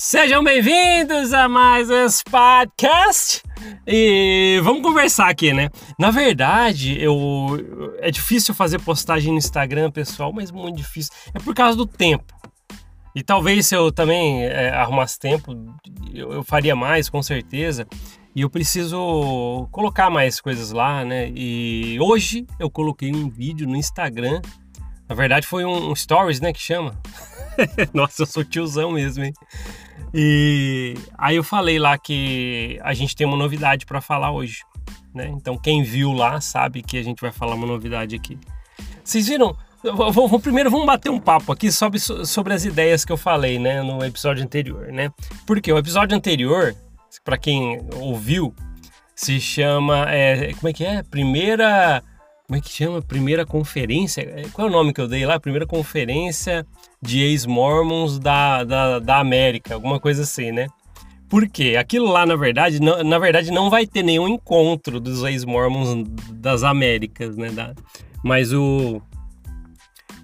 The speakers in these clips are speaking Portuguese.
Sejam bem-vindos a mais esse podcast. E vamos conversar aqui, né? Na verdade, eu é difícil fazer postagem no Instagram, pessoal, mas muito difícil. É por causa do tempo. E talvez se eu também é, arrumasse tempo, eu, eu faria mais, com certeza. E eu preciso colocar mais coisas lá, né? E hoje eu coloquei um vídeo no Instagram. Na verdade, foi um, um stories, né? Que chama. Nossa, eu sou tiozão mesmo, hein? E aí eu falei lá que a gente tem uma novidade para falar hoje, né? Então quem viu lá sabe que a gente vai falar uma novidade aqui. Vocês viram? Vou, primeiro vamos bater um papo aqui sobre, sobre as ideias que eu falei, né, no episódio anterior, né? Porque o episódio anterior, para quem ouviu, se chama, é, como é que é? Primeira como é que chama? Primeira conferência? É, qual é o nome que eu dei lá? Primeira conferência de ex-mormons da, da, da América, alguma coisa assim, né? Por quê? Aquilo lá, na verdade, não, na verdade, não vai ter nenhum encontro dos ex-mormons das Américas, né? Da, mas o,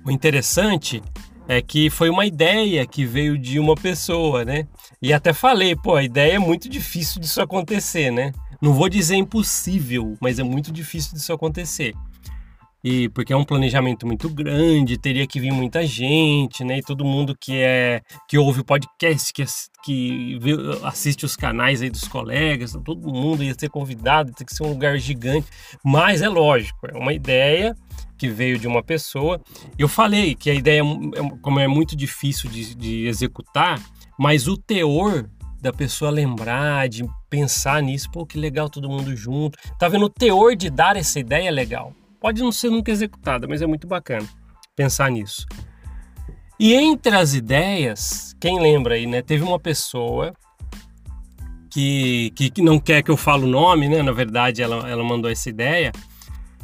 o interessante é que foi uma ideia que veio de uma pessoa, né? E até falei, pô, a ideia é muito difícil disso acontecer, né? Não vou dizer impossível, mas é muito difícil disso acontecer e porque é um planejamento muito grande, teria que vir muita gente, né? E todo mundo que é que ouve o podcast, que, que assiste os canais aí dos colegas, todo mundo ia ser convidado, tem que ser um lugar gigante. Mas é lógico, é uma ideia que veio de uma pessoa. Eu falei que a ideia, é como é muito difícil de, de executar, mas o teor da pessoa lembrar, de pensar nisso, pô, que legal todo mundo junto. Tá vendo? O teor de dar essa ideia é legal. Pode não ser nunca executada, mas é muito bacana pensar nisso. E entre as ideias, quem lembra aí, né? Teve uma pessoa que, que, que não quer que eu fale o nome, né? Na verdade, ela, ela mandou essa ideia.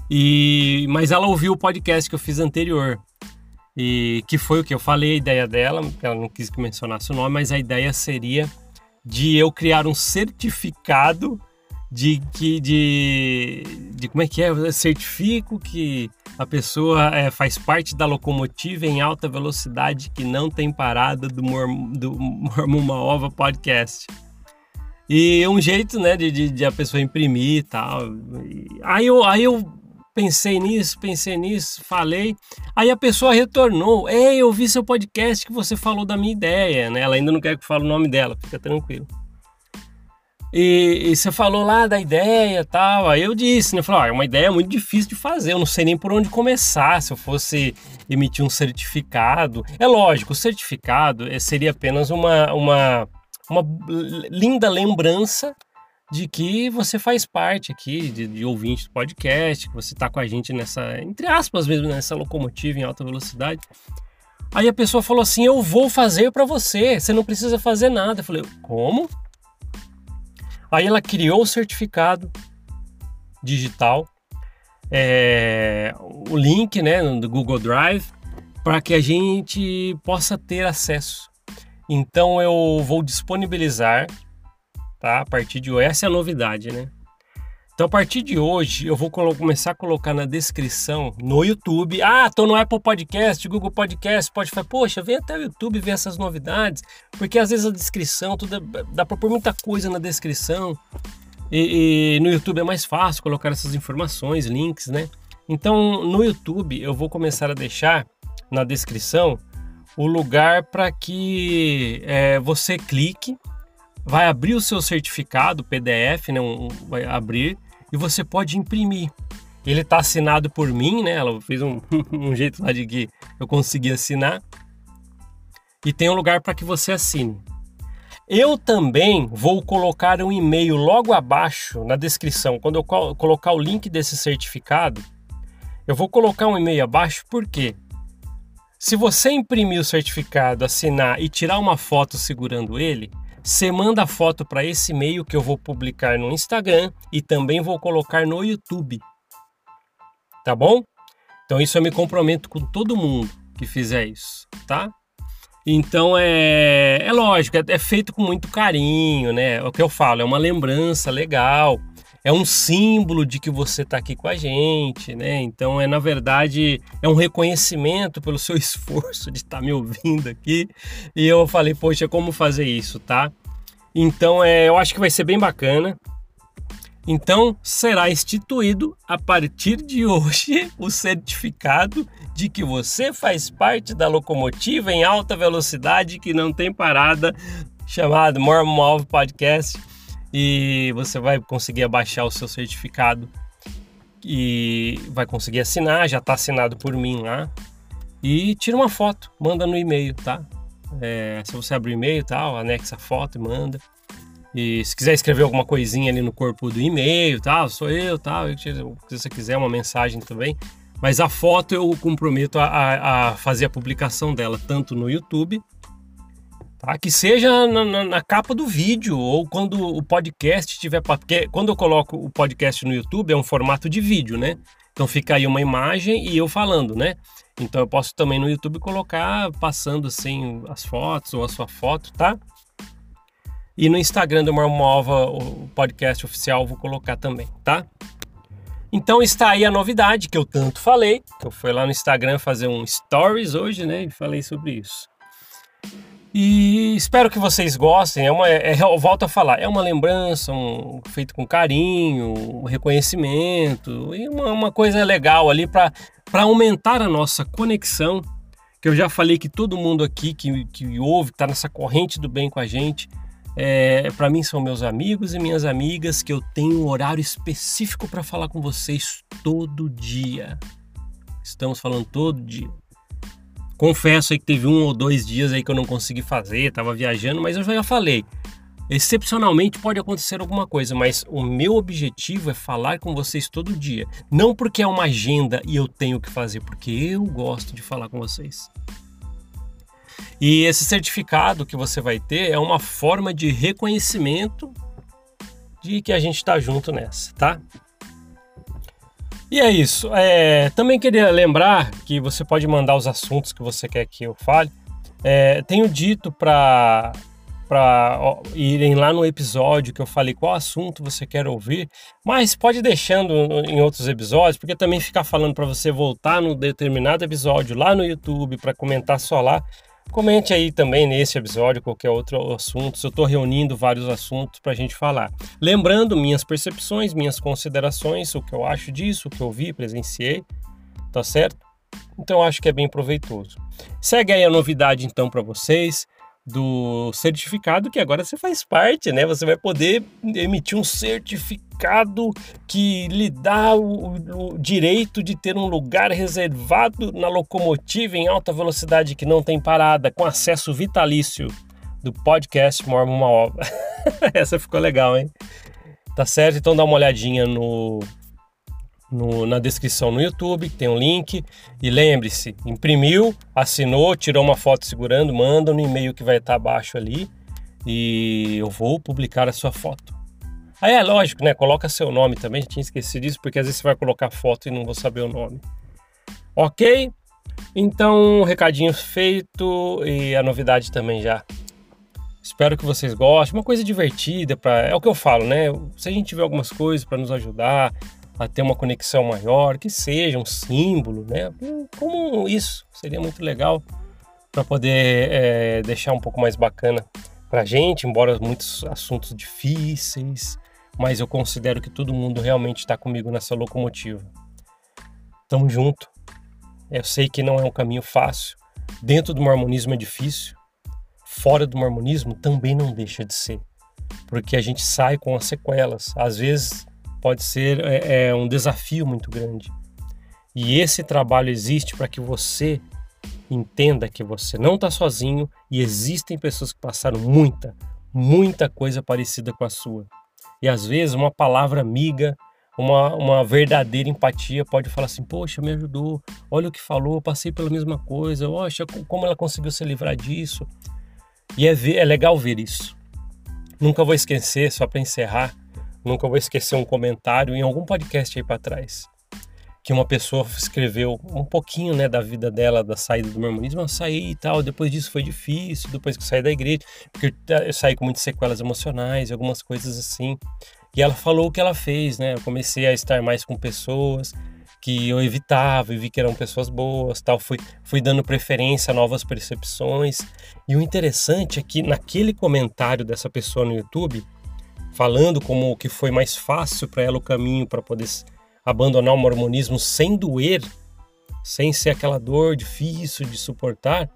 E, mas ela ouviu o podcast que eu fiz anterior. E que foi o que eu falei a ideia dela, ela não quis que mencionasse o nome, mas a ideia seria de eu criar um certificado de que de, de como é que é? Eu certifico que a pessoa é, faz parte da locomotiva em alta velocidade que não tem parada do, Morm, do Mormon Ova Podcast. E um jeito né de, de, de, a pessoa imprimir e tal. Aí eu aí eu pensei nisso pensei nisso falei aí a pessoa retornou ei eu vi seu podcast que você falou da minha ideia né ela ainda não quer que eu fale o nome dela fica tranquilo e, e, você falou lá da ideia tal. Aí eu disse, né? Falei, ah, é uma ideia muito difícil de fazer. Eu não sei nem por onde começar. Se eu fosse emitir um certificado. É lógico, o certificado eh, seria apenas uma, uma, uma linda lembrança de que você faz parte aqui de, de ouvinte do podcast, que você está com a gente nessa, entre aspas mesmo, nessa locomotiva em alta velocidade. Aí a pessoa falou assim: Eu vou fazer para você, você não precisa fazer nada. Eu falei: Como? Aí ela criou o certificado digital, é, o link né, do Google Drive, para que a gente possa ter acesso. Então eu vou disponibilizar, tá? A partir de hoje, essa é a novidade, né? Então, a partir de hoje, eu vou começar a colocar na descrição no YouTube. Ah, tô no Apple Podcast, Google Podcast, Spotify. Poxa, vem até o YouTube ver essas novidades, porque às vezes a descrição, tudo é, dá para pôr muita coisa na descrição. E, e, no YouTube é mais fácil colocar essas informações, links, né? Então, no YouTube, eu vou começar a deixar na descrição o lugar para que é, você clique, vai abrir o seu certificado PDF, né? Um, vai abrir e você pode imprimir. Ele está assinado por mim, né? Ela fez um, um jeito lá de que eu consegui assinar. E tem um lugar para que você assine. Eu também vou colocar um e-mail logo abaixo na descrição. Quando eu colocar o link desse certificado, eu vou colocar um e-mail abaixo, por quê? Se você imprimir o certificado, assinar e tirar uma foto segurando ele, você manda a foto para esse e-mail que eu vou publicar no Instagram e também vou colocar no YouTube. Tá bom? Então isso eu me comprometo com todo mundo que fizer isso, tá? Então é, é lógico, é, é feito com muito carinho, né? É o que eu falo, é uma lembrança legal. É um símbolo de que você está aqui com a gente, né? Então é na verdade é um reconhecimento pelo seu esforço de estar tá me ouvindo aqui. E eu falei, poxa, como fazer isso, tá? Então é, eu acho que vai ser bem bacana. Então será instituído a partir de hoje o certificado de que você faz parte da locomotiva em alta velocidade que não tem parada, chamado Mormon Alvo Podcast e você vai conseguir abaixar o seu certificado e vai conseguir assinar, já está assinado por mim lá. E tira uma foto, manda no e-mail, tá? É, se você abrir o e-mail tal, anexa a foto e manda. E se quiser escrever alguma coisinha ali no corpo do e-mail, tal, sou eu, tal, se você quiser uma mensagem também. Mas a foto eu comprometo a, a fazer a publicação dela tanto no YouTube Tá? Que seja na, na, na, capa do vídeo ou quando o podcast tiver. Porque quando eu coloco o podcast no YouTube é um formato de vídeo, né? Então fica aí uma imagem e eu falando, né? Então eu posso também no YouTube colocar passando assim as fotos ou a sua foto, tá? E no Instagram do Marmova, o podcast oficial, vou colocar também, tá? Então está aí a novidade que eu tanto falei, que eu fui lá no Instagram fazer um stories hoje, né? E falei sobre isso. E espero que vocês gostem. É uma, é, eu volto a falar, é uma lembrança, um, feito com carinho, um reconhecimento e uma, uma coisa legal ali para aumentar a nossa conexão. Que eu já falei que todo mundo aqui que, que ouve, está nessa corrente do bem com a gente, é, para mim são meus amigos e minhas amigas que eu tenho um horário específico para falar com vocês todo dia. Estamos falando todo dia. Confesso aí que teve um ou dois dias aí que eu não consegui fazer, tava viajando, mas eu já falei. Excepcionalmente pode acontecer alguma coisa, mas o meu objetivo é falar com vocês todo dia. Não porque é uma agenda e eu tenho que fazer, porque eu gosto de falar com vocês. E esse certificado que você vai ter é uma forma de reconhecimento de que a gente está junto nessa, tá? E é isso. É, também queria lembrar que você pode mandar os assuntos que você quer que eu fale. É, tenho dito para para irem lá no episódio que eu falei qual assunto você quer ouvir, mas pode deixando em outros episódios, porque também ficar falando para você voltar no determinado episódio lá no YouTube para comentar só lá Comente aí também nesse episódio qualquer outro assunto. Eu estou reunindo vários assuntos para a gente falar. Lembrando minhas percepções, minhas considerações, o que eu acho disso, o que eu vi, presenciei, tá certo? Então acho que é bem proveitoso. Segue aí a novidade então para vocês do certificado que agora você faz parte, né? Você vai poder emitir um certificado que lhe dá o, o, direito de ter um lugar reservado na locomotiva em alta velocidade que não tem parada, com acesso vitalício do podcast Mormon Uma Obra. Essa ficou legal, hein? Tá certo? Então dá uma olhadinha no no, na descrição no YouTube, tem um link. E lembre-se, imprimiu, assinou, tirou uma foto segurando, manda no e-mail que vai estar abaixo ali e eu vou publicar a sua foto. Aí é lógico, né? Coloca seu nome também, tinha esquecido disso, porque às vezes você vai colocar foto e não vou saber o nome. Ok? Então, recadinho feito e a novidade também já. Espero que vocês gostem. Uma coisa divertida, pra... é o que eu falo, né? Se a gente tiver algumas coisas para nos ajudar, a ter uma conexão maior, que seja um símbolo, né? Como isso seria muito legal para poder é, deixar um pouco mais bacana para a gente, embora muitos assuntos difíceis, mas eu considero que todo mundo realmente está comigo nessa locomotiva. Tamo junto. Eu sei que não é um caminho fácil. Dentro do mormonismo é difícil. Fora do mormonismo também não deixa de ser. Porque a gente sai com as sequelas. Às vezes pode ser é, é um desafio muito grande. E esse trabalho existe para que você entenda que você não está sozinho e existem pessoas que passaram muita, muita coisa parecida com a sua. E às vezes uma palavra amiga, uma, uma verdadeira empatia pode falar assim: Poxa, me ajudou, olha o que falou, passei pela mesma coisa, poxa, como ela conseguiu se livrar disso. E é, ver, é legal ver isso. Nunca vou esquecer, só para encerrar, Nunca vou esquecer um comentário em algum podcast aí para trás que uma pessoa escreveu um pouquinho, né, da vida dela, da saída do mormonismo. Eu saí e tal, depois disso foi difícil, depois que eu saí da igreja, porque eu saí com muitas sequelas emocionais, algumas coisas assim. E ela falou o que ela fez, né? Eu comecei a estar mais com pessoas que eu evitava e vi que eram pessoas boas, tal. Fui, fui dando preferência a novas percepções. E o interessante é que naquele comentário dessa pessoa no YouTube, falando como que foi mais fácil para ela o caminho para poder abandonar o mormonismo sem doer, sem ser aquela dor difícil de suportar,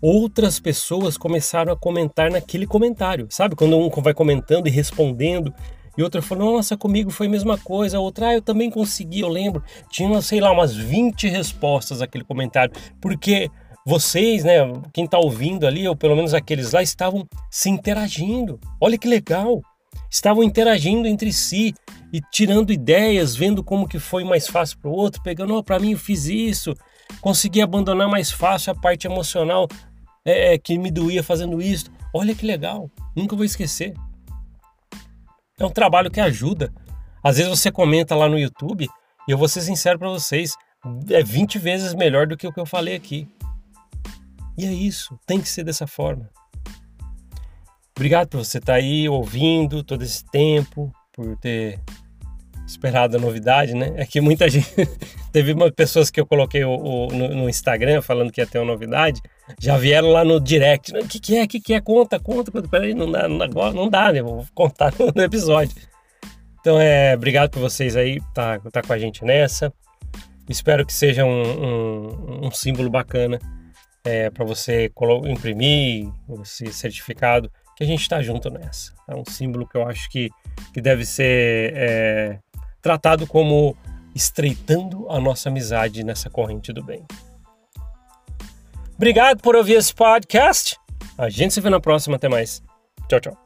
outras pessoas começaram a comentar naquele comentário. Sabe quando um vai comentando e respondendo e outra falou, nossa, comigo foi a mesma coisa. Outra, ah, eu também consegui, eu lembro. Tinha, sei lá, umas 20 respostas àquele comentário. Porque vocês, né, quem está ouvindo ali, ou pelo menos aqueles lá, estavam se interagindo. Olha que legal! Estavam interagindo entre si e tirando ideias, vendo como que foi mais fácil para o outro, pegando, oh, para mim eu fiz isso, consegui abandonar mais fácil a parte emocional é, é, que me doía fazendo isso. Olha que legal, nunca vou esquecer. É um trabalho que ajuda. Às vezes você comenta lá no YouTube e eu vou ser sincero para vocês, é 20 vezes melhor do que o que eu falei aqui. E é isso, tem que ser dessa forma. Obrigado por você estar tá aí ouvindo todo esse tempo, por ter esperado a novidade, né? É que muita gente. Teve uma, pessoas que eu coloquei o, o, no, no, Instagram falando que ia ter uma novidade, já vieram lá no direct. O que, que é? O que, que é? Conta, conta. Peraí, não dá, não, não dá, né? Vou contar no episódio. Então, é, obrigado por vocês aí tá, tá com a gente nessa. Espero que seja um, um, um símbolo bacana é, para você imprimir esse certificado, que a gente está junto nessa. É um símbolo que eu acho que, que deve ser é, tratado como estreitando a nossa amizade nessa corrente do bem. Obrigado por ouvir esse podcast. A gente se vê na próxima. Até mais. Tchau, tchau.